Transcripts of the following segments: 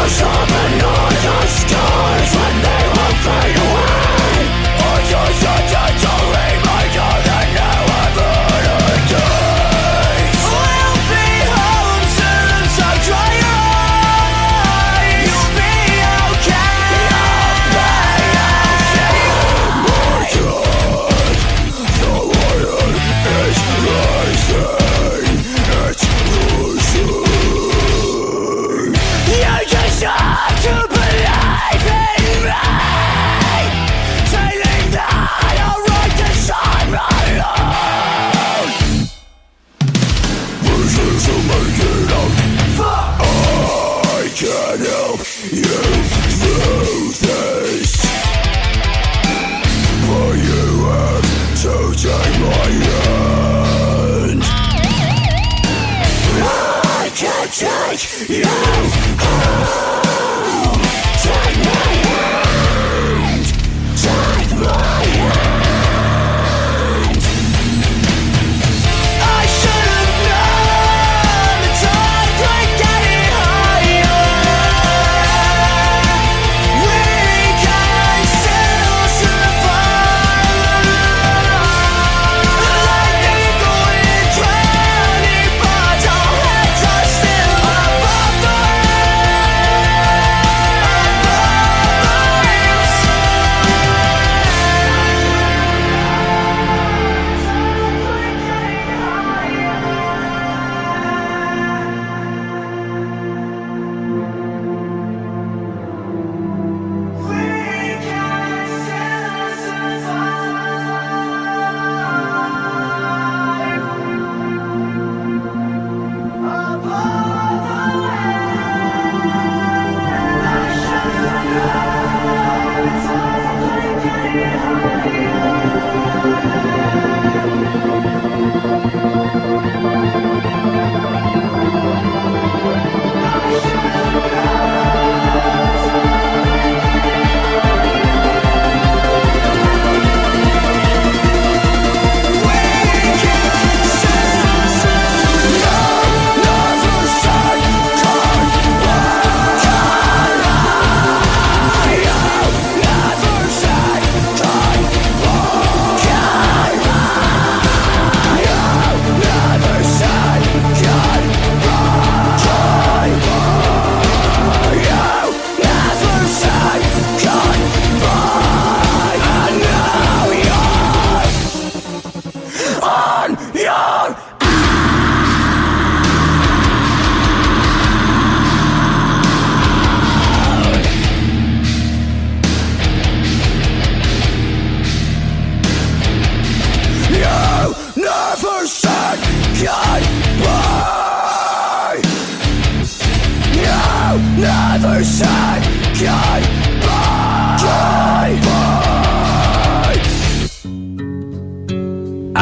Shadows of the northern skies When they will fade away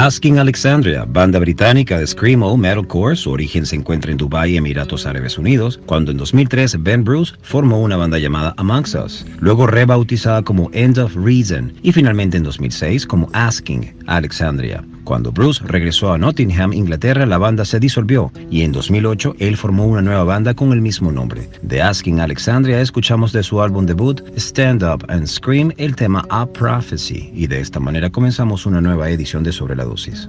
Asking Alexandria, banda británica de Screamo Metalcore, su origen se encuentra en Dubái, Emiratos Árabes Unidos, cuando en 2003 Ben Bruce formó una banda llamada Amongst Us, luego rebautizada como End of Reason y finalmente en 2006 como Asking Alexandria. Cuando Bruce regresó a Nottingham, Inglaterra, la banda se disolvió y en 2008 él formó una nueva banda con el mismo nombre. De Asking Alexandria escuchamos de su álbum debut Stand Up and Scream el tema A Prophecy y de esta manera comenzamos una nueva edición de Sobre la Dosis.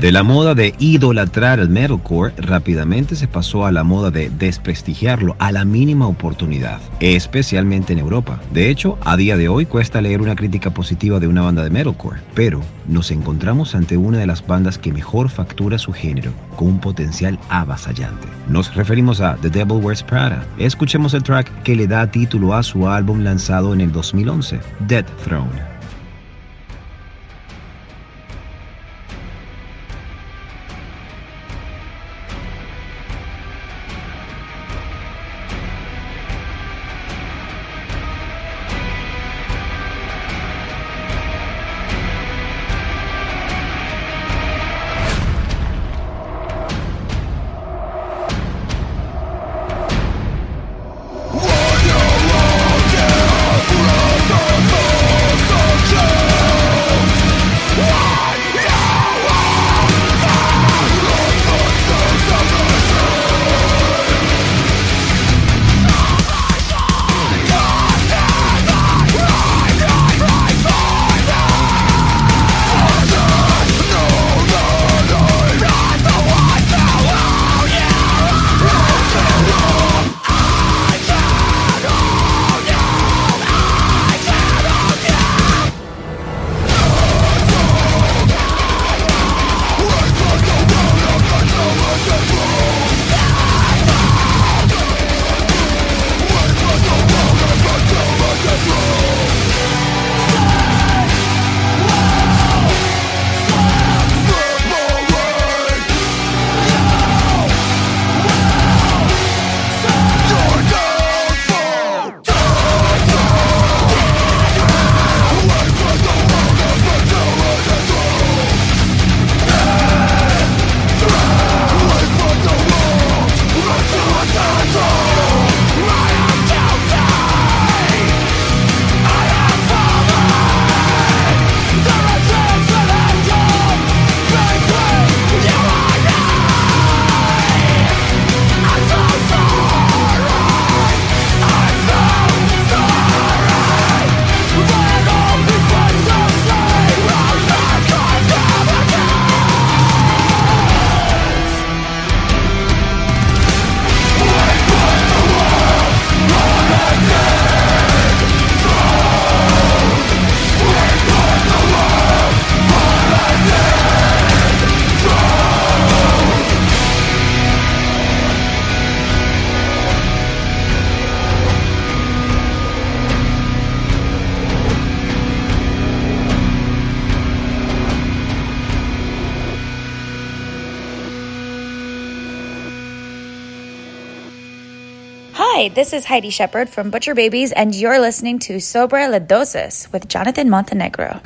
De la moda de idolatrar el metalcore, rápidamente se pasó a la moda de desprestigiarlo a la mínima oportunidad, especialmente en Europa. De hecho, a día de hoy cuesta leer una crítica positiva de una banda de metalcore, pero nos encontramos ante una de las bandas que mejor factura su género, con un potencial avasallante. Nos referimos a The Devil Wears Prada. Escuchemos el track que le da título a su álbum lanzado en el 2011, Dead Throne. Hi, this is Heidi Shepard from Butcher Babies, and you're listening to Sobra la Dosis with Jonathan Montenegro.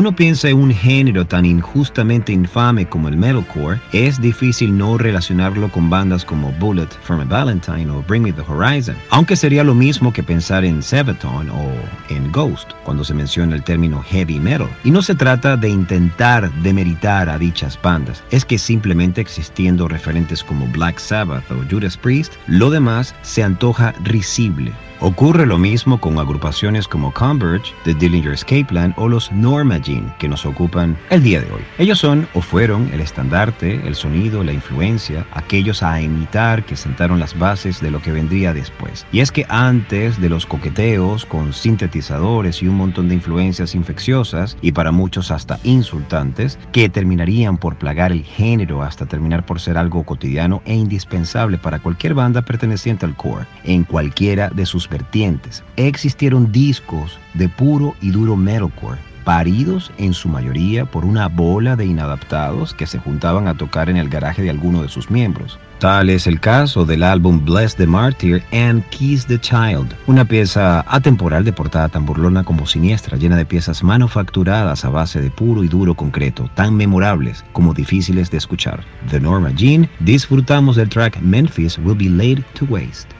Uno piensa en un género tan injustamente infame como el metalcore, es difícil no relacionarlo con bandas como Bullet for a Valentine o Bring Me the Horizon, aunque sería lo mismo que pensar en Sabaton o en Ghost cuando se menciona el término heavy metal. Y no se trata de intentar demeritar a dichas bandas, es que simplemente existiendo referentes como Black Sabbath o Judas Priest, lo demás se antoja risible. Ocurre lo mismo con agrupaciones como Converge, The Dillinger Escape Plan o los Norma Jean que nos ocupan el día de hoy. Ellos son o fueron el estandarte, el sonido, la influencia, aquellos a imitar que sentaron las bases de lo que vendría después. Y es que antes de los coqueteos con sintetizadores y un montón de influencias infecciosas y para muchos hasta insultantes que terminarían por plagar el género hasta terminar por ser algo cotidiano e indispensable para cualquier banda perteneciente al core en cualquiera de sus vertientes. Existieron discos de puro y duro metalcore, paridos en su mayoría por una bola de inadaptados que se juntaban a tocar en el garaje de alguno de sus miembros. Tal es el caso del álbum Bless the Martyr and Kiss the Child, una pieza atemporal de portada tan burlona como siniestra, llena de piezas manufacturadas a base de puro y duro concreto, tan memorables como difíciles de escuchar. The Norma Jean, disfrutamos del track Memphis Will Be Laid to Waste.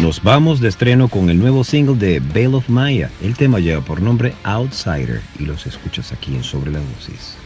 Nos vamos de estreno con el nuevo single de Bale of Maya. El tema lleva por nombre Outsider y los escuchas aquí en Sobre la Dosis.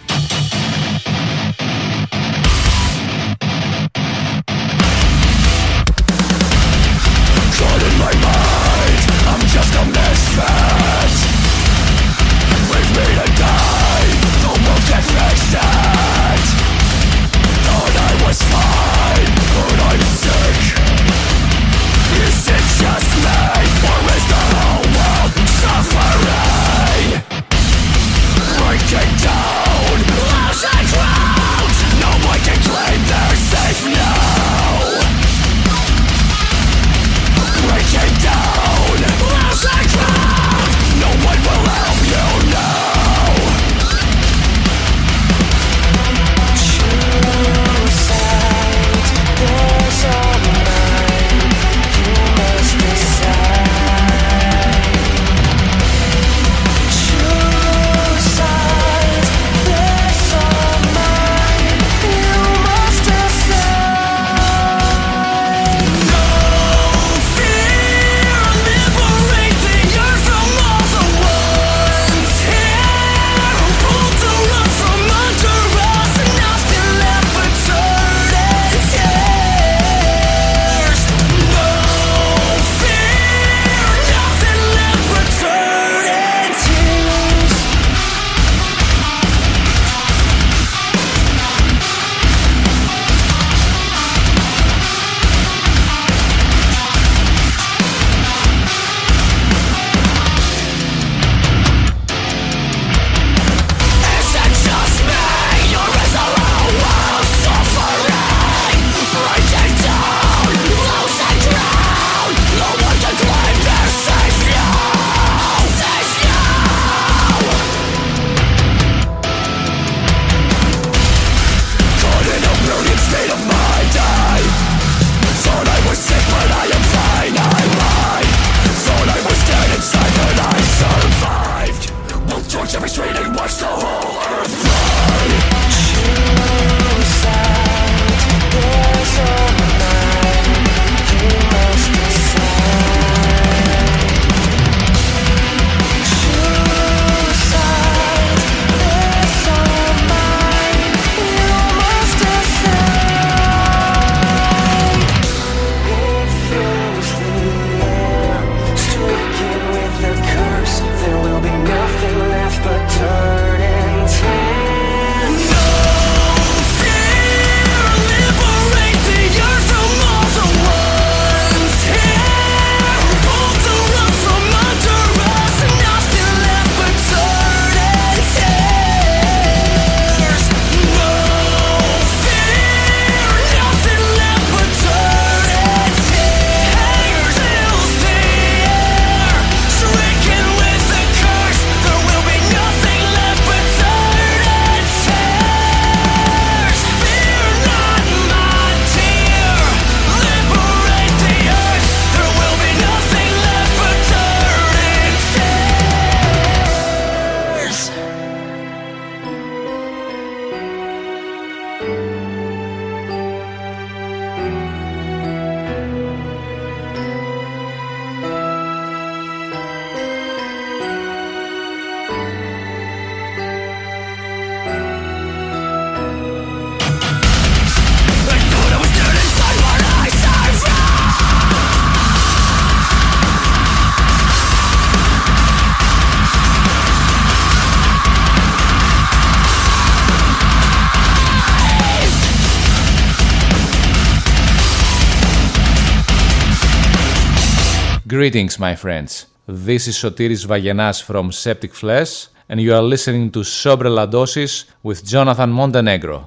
Greetings, my friends. This is Sotiris Vagenas from Septic Flesh, and you are listening to Sobre La Dosis with Jonathan Montenegro.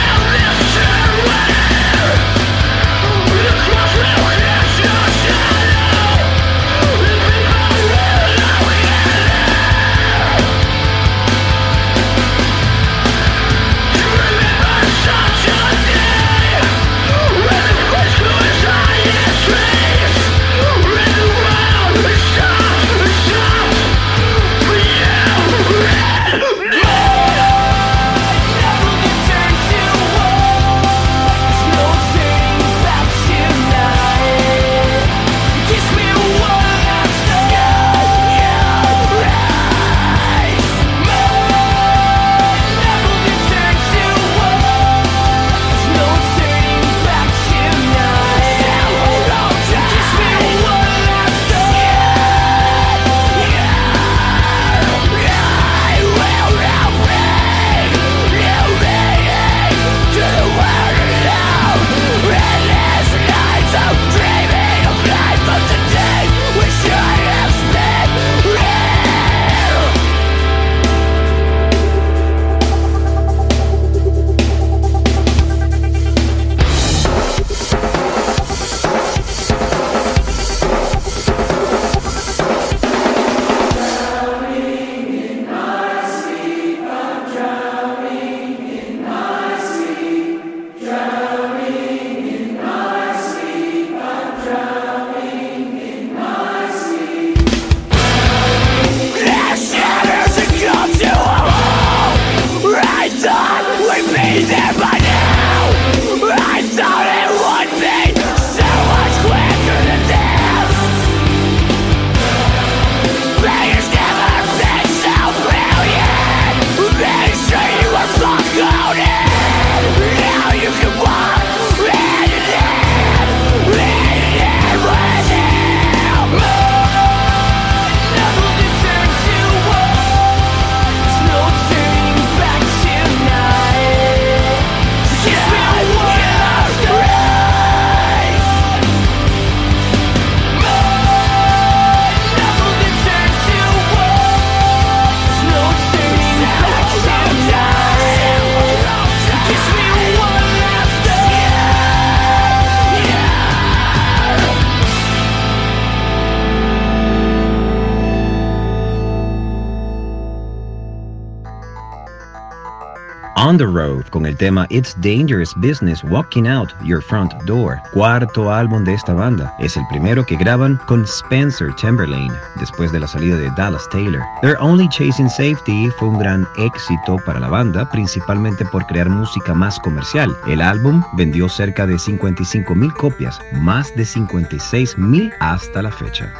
On the Road con el tema It's Dangerous Business Walking Out Your Front Door, cuarto álbum de esta banda. Es el primero que graban con Spencer Timberlane después de la salida de Dallas Taylor. They're Only Chasing Safety fue un gran éxito para la banda, principalmente por crear música más comercial. El álbum vendió cerca de 55 mil copias, más de 56 mil hasta la fecha.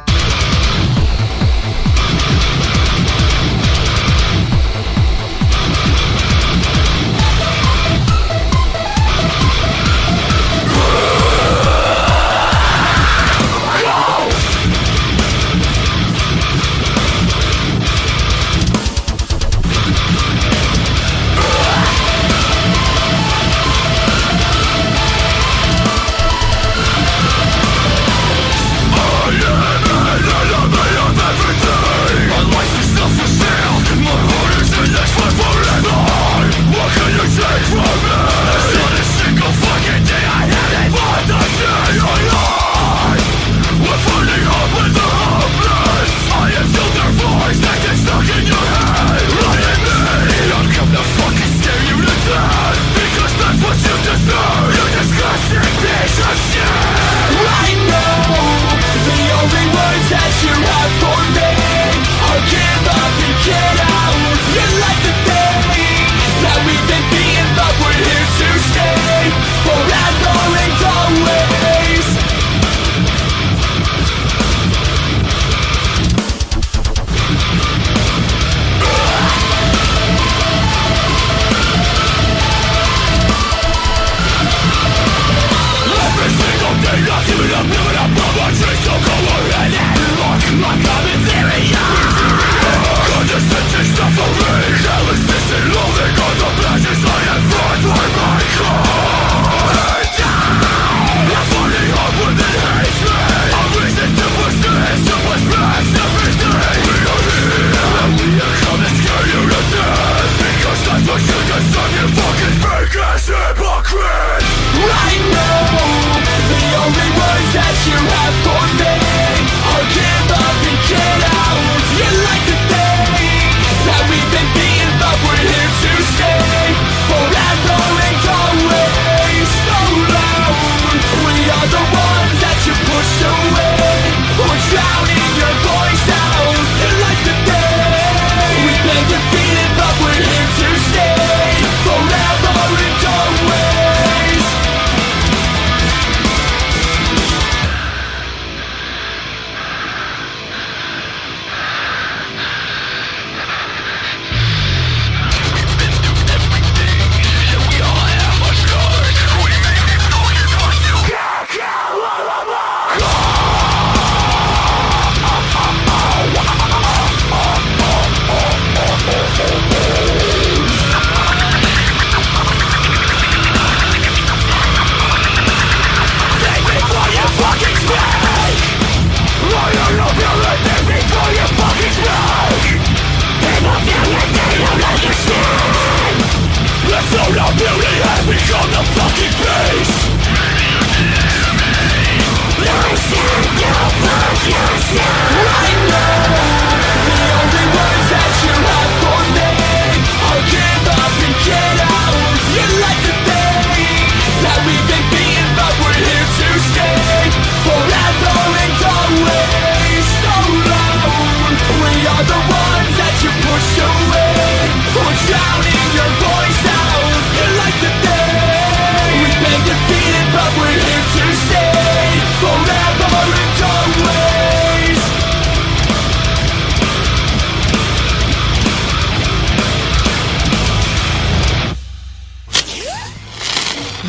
Magic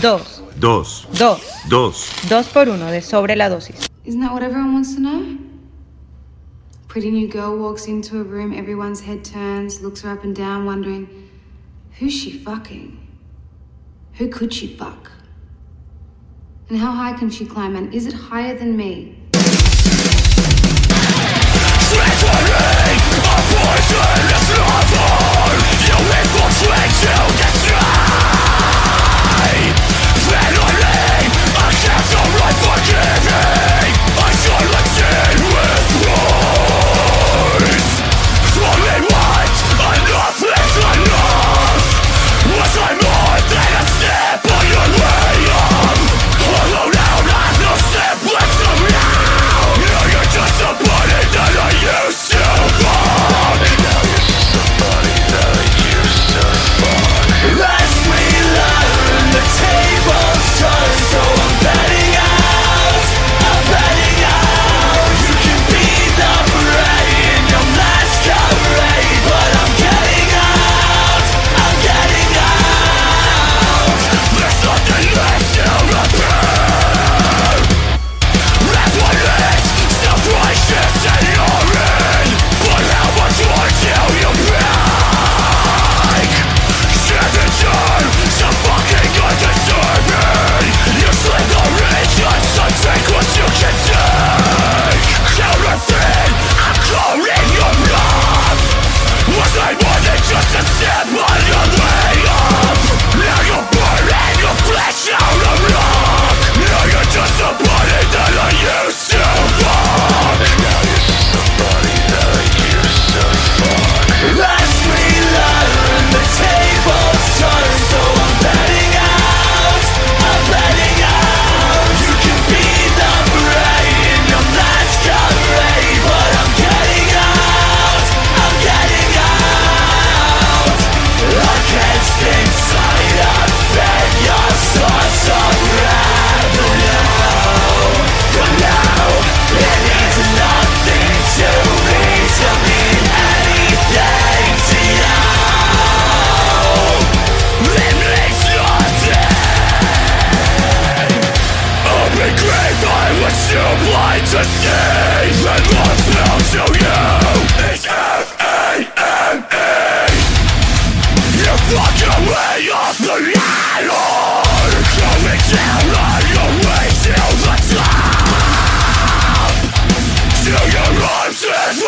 Dos. Dos. Dos. Dos. Dos por uno de sobre la dosis. Isn't that what everyone wants to know? Pretty new girl walks into a room, everyone's head turns, looks her up and down, wondering, who's she fucking? Who could she fuck? And how high can she climb? And is it higher than me?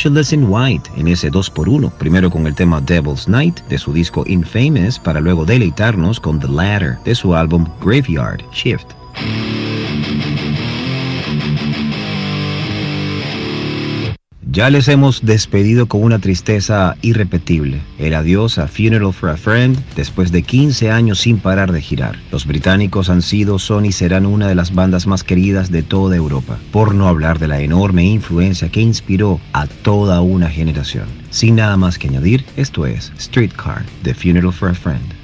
Motionless in White en ese 2x1, primero con el tema Devil's Night de su disco Infamous para luego deleitarnos con The Ladder de su álbum Graveyard Shift. Ya les hemos despedido con una tristeza irrepetible. El adiós a Funeral for a Friend después de 15 años sin parar de girar. Los británicos han sido, son y serán una de las bandas más queridas de toda Europa, por no hablar de la enorme influencia que inspiró a toda una generación. Sin nada más que añadir, esto es Streetcar de Funeral for a Friend.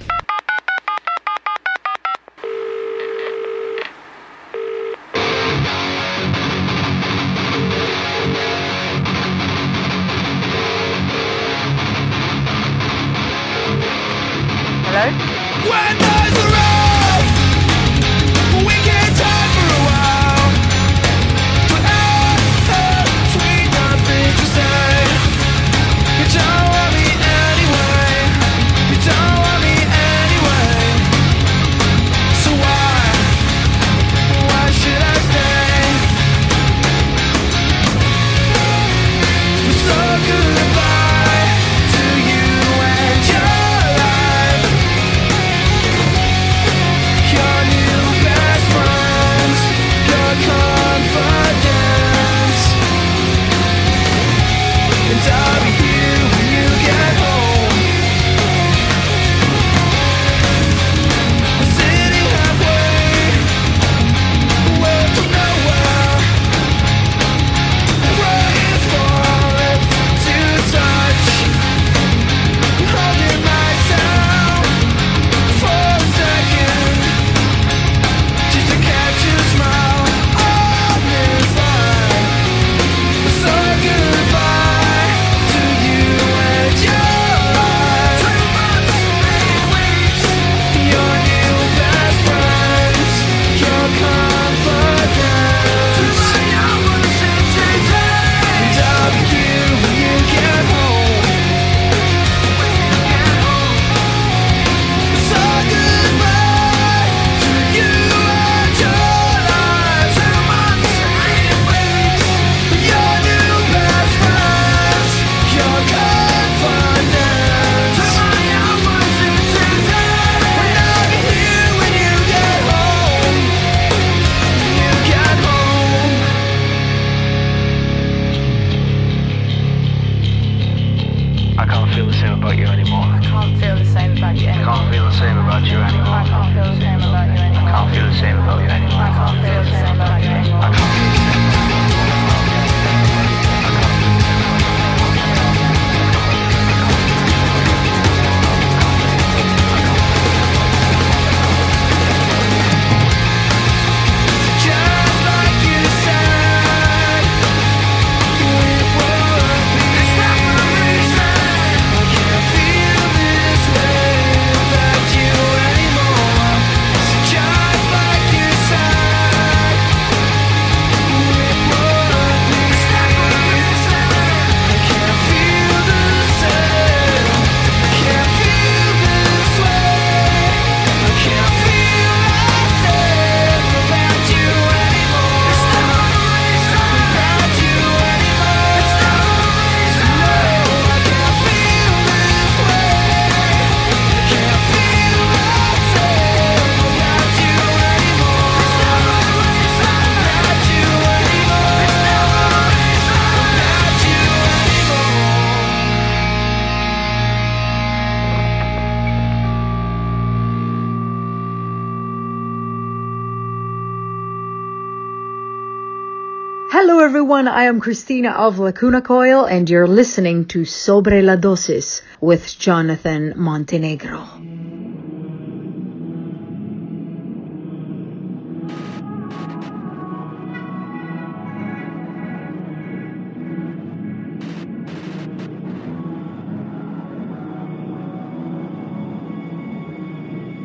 Am Christina of Lacuna Coil and you're listening to Sobre la Dosis with Jonathan Montenegro.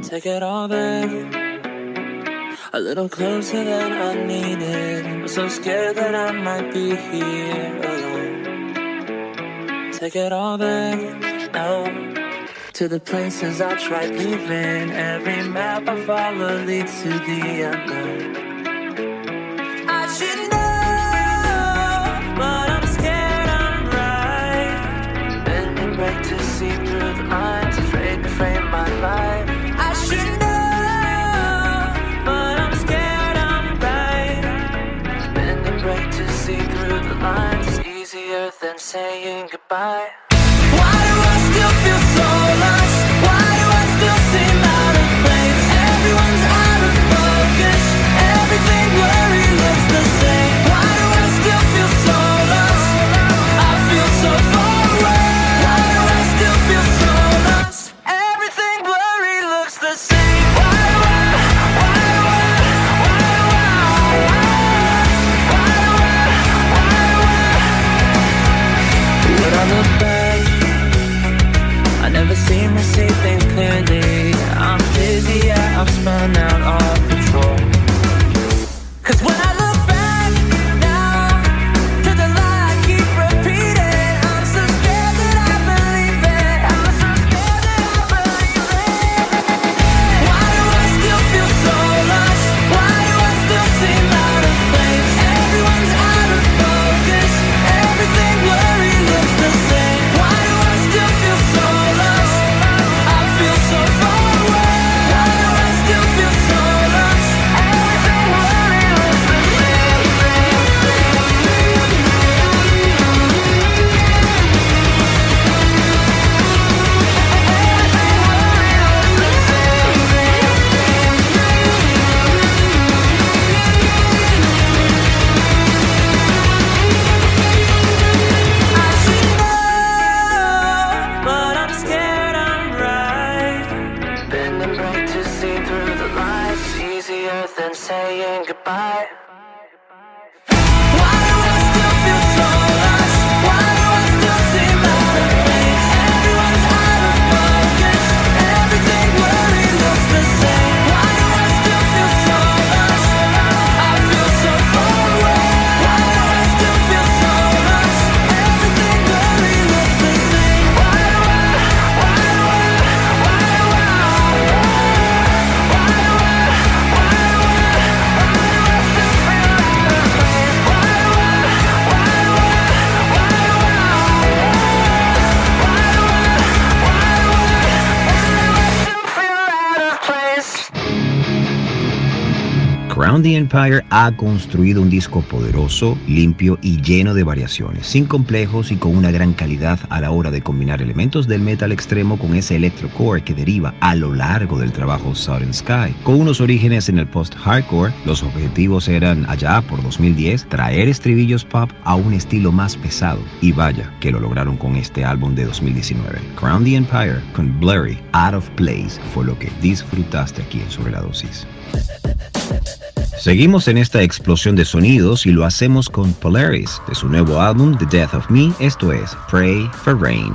Take it all back. A little closer than I needed. I'm so scared that I might be here alone. Take it all back now. To the places I tried leaving. Every map I follow leads to the unknown. Saying goodbye. I've spun out Empire ha construido un disco poderoso, limpio y lleno de variaciones, sin complejos y con una gran calidad a la hora de combinar elementos del metal extremo con ese electrocore que deriva a lo largo del trabajo Southern Sky. Con unos orígenes en el post-hardcore, los objetivos eran allá por 2010 traer estribillos pop a un estilo más pesado. Y vaya que lo lograron con este álbum de 2019. Crown the Empire con Blurry, Out of Place fue lo que disfrutaste aquí en Sobre la Dosis. Seguimos en esta explosión de sonidos y lo hacemos con Polaris de su nuevo álbum The Death of Me, esto es Pray for Rain.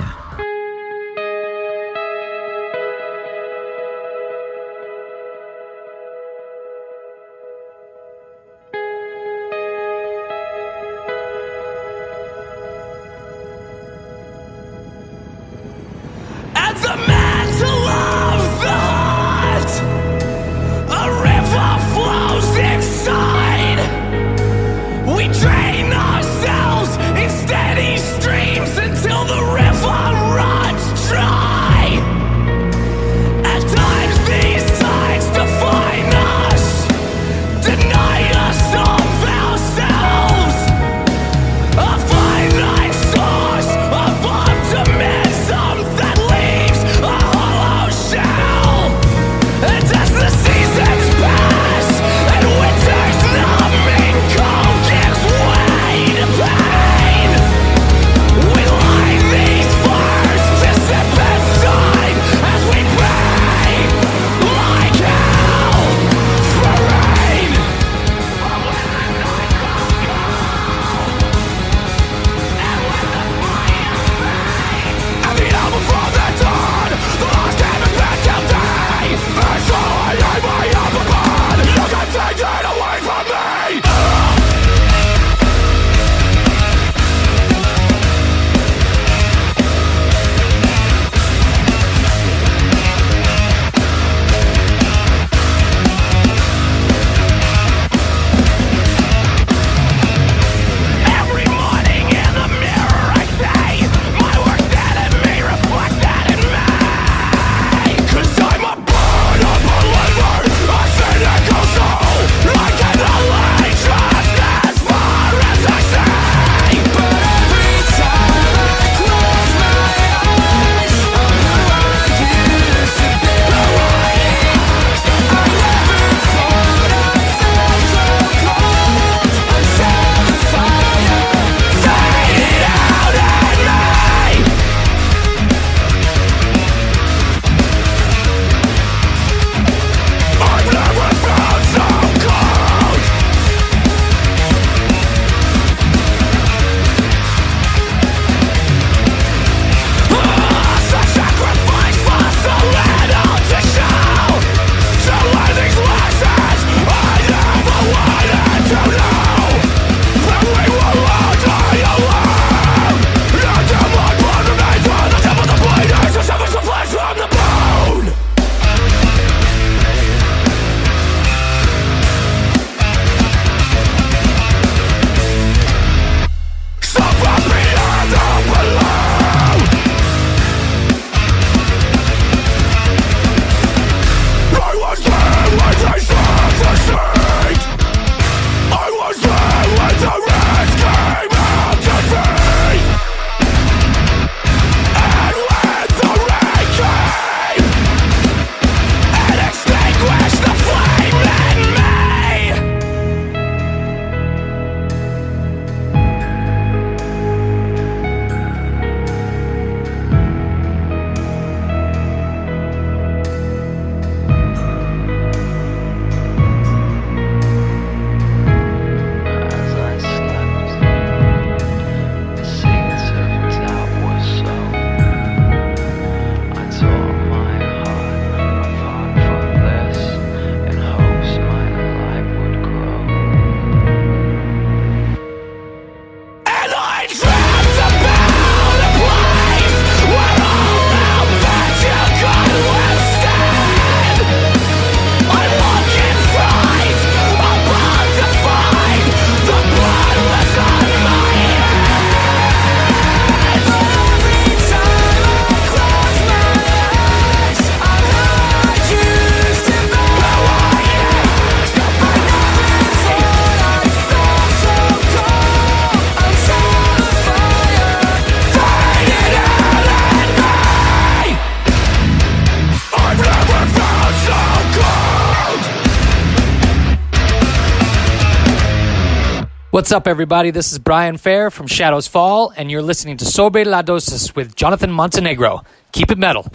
What's up, everybody? This is Brian Fair from Shadows Fall, and you're listening to Sobre la Dosis with Jonathan Montenegro. Keep it metal.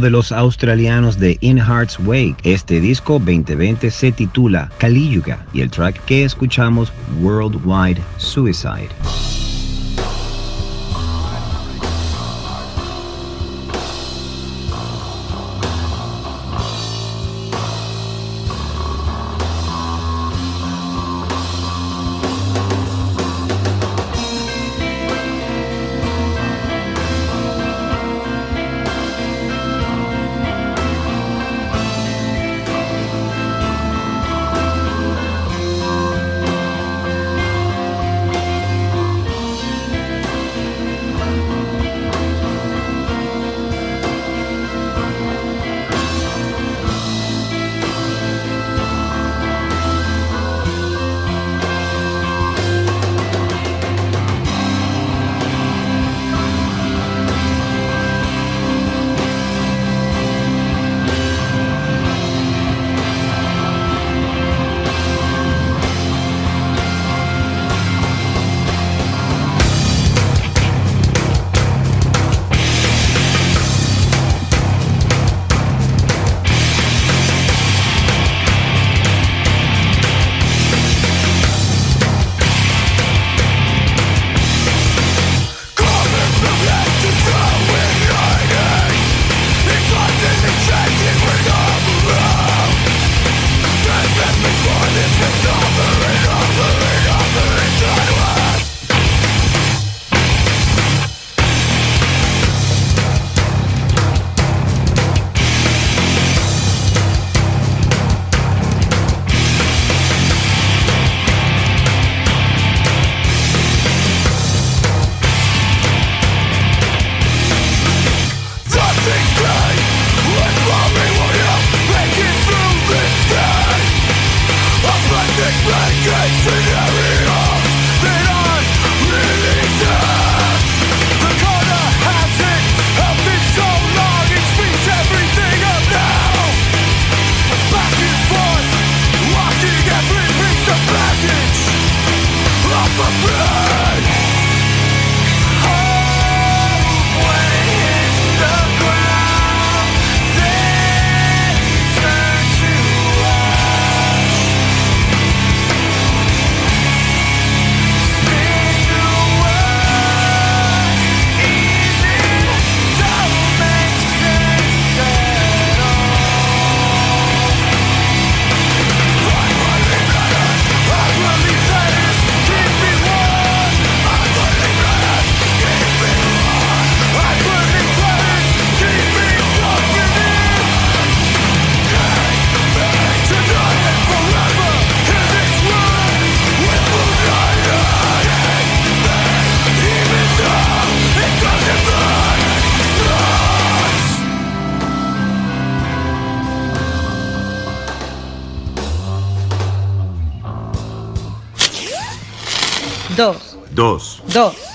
De los australianos de In Heart's Wake. Este disco 2020 se titula Yuga y el track que escuchamos Worldwide Suicide.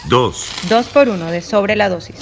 2, Dos. 2 por 1 de sobre la dosis.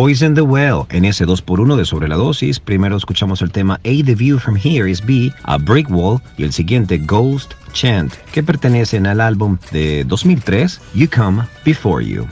Poison the Well en ese 2x1 de sobre la dosis. Primero escuchamos el tema A The View From Here Is B, A Brick Wall y el siguiente Ghost Chant, que pertenecen al álbum de 2003 You Come Before You.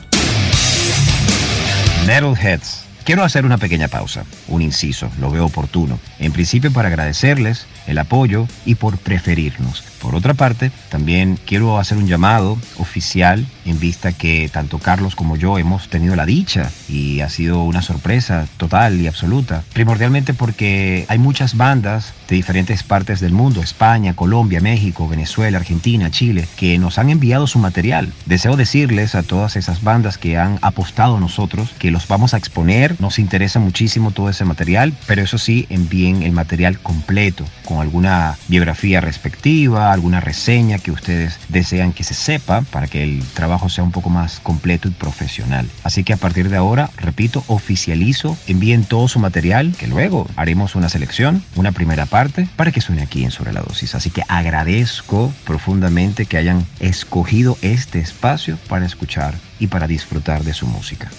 Metalheads. Quiero hacer una pequeña pausa, un inciso, lo veo oportuno. En principio para agradecerles el apoyo y por preferirnos. Por otra parte, también quiero hacer un llamado oficial en vista que tanto Carlos como yo hemos tenido la dicha y ha sido una sorpresa total y absoluta. Primordialmente porque hay muchas bandas de diferentes partes del mundo, España, Colombia, México, Venezuela, Argentina, Chile, que nos han enviado su material. Deseo decirles a todas esas bandas que han apostado a nosotros que los vamos a exponer. Nos interesa muchísimo todo ese material, pero eso sí, envíen el material completo, con alguna biografía respectiva, alguna reseña que ustedes desean que se sepa para que el trabajo sea un poco más completo y profesional. Así que a partir de ahora, repito, oficializo, envíen todo su material, que luego haremos una selección, una primera parte, para que suene aquí en Sobre la Dosis. Así que agradezco profundamente que hayan escogido este espacio para escuchar y para disfrutar de su música.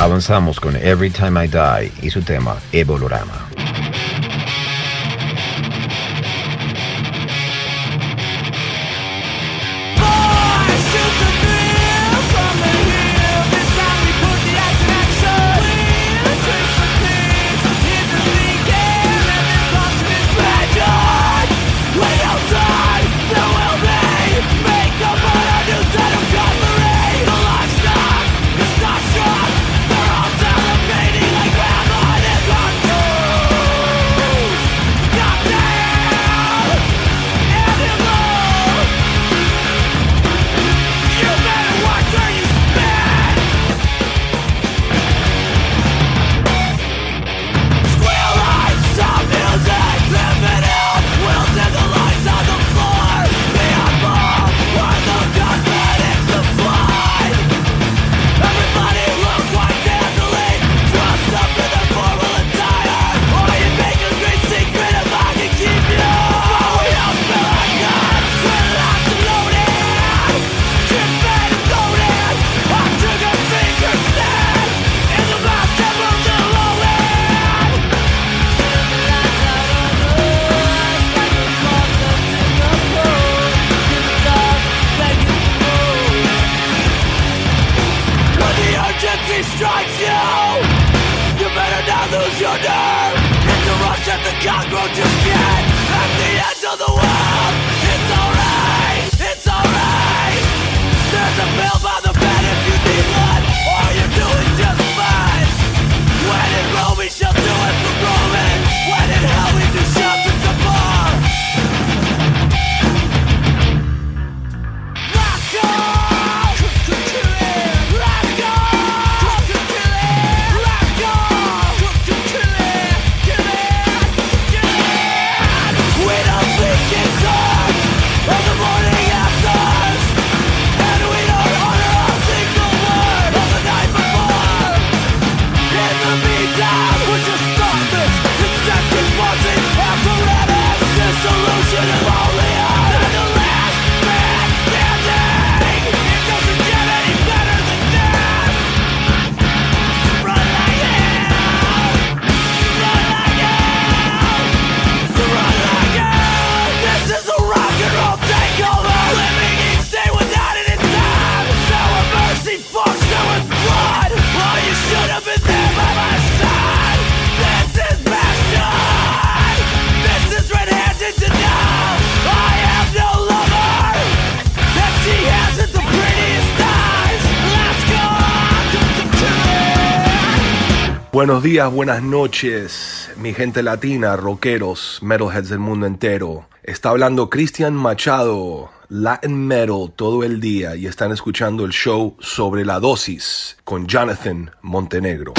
Avanzamos con Every Time I Die y su tema Evolorama. Días, buenas noches, mi gente latina, rockeros, metalheads del mundo entero. Está hablando Cristian Machado, Latin Metal todo el día y están escuchando el show sobre la dosis con Jonathan Montenegro.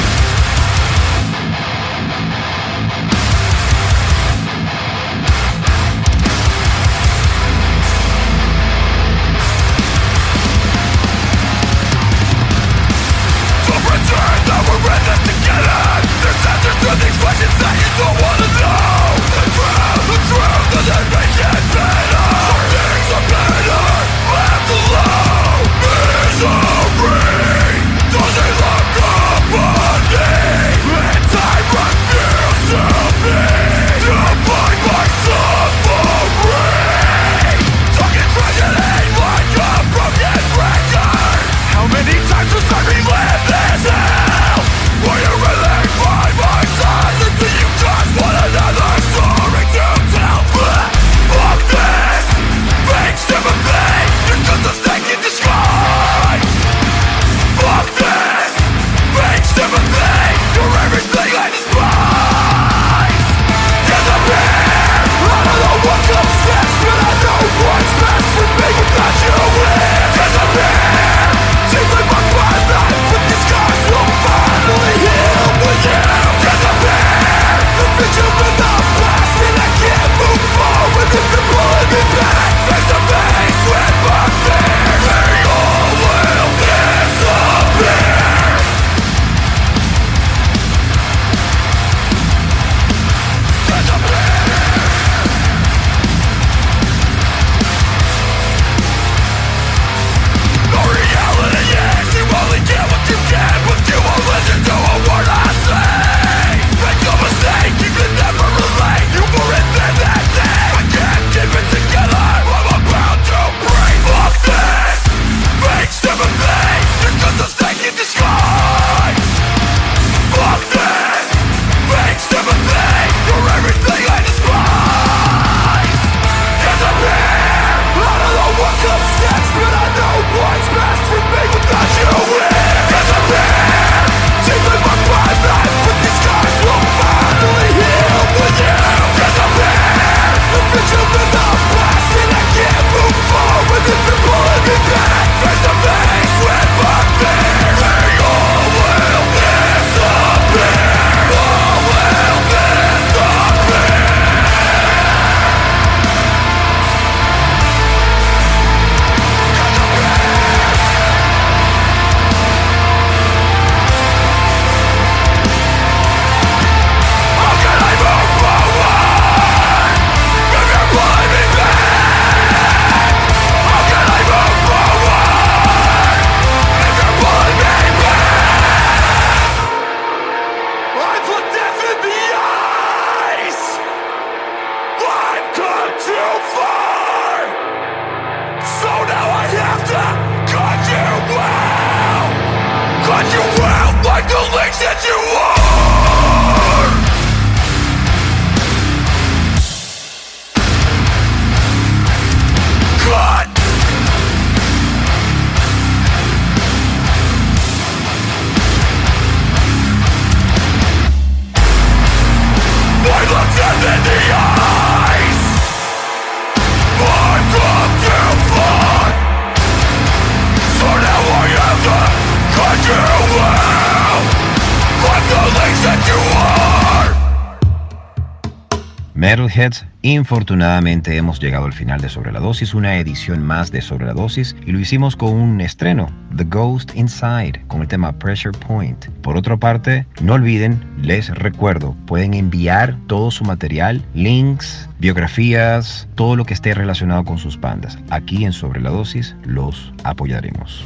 Infortunadamente hemos llegado al final de Sobre la Dosis, una edición más de Sobre la Dosis, y lo hicimos con un estreno, The Ghost Inside, con el tema Pressure Point. Por otra parte, no olviden, les recuerdo, pueden enviar todo su material, links, biografías, todo lo que esté relacionado con sus bandas. Aquí en Sobre la Dosis los apoyaremos.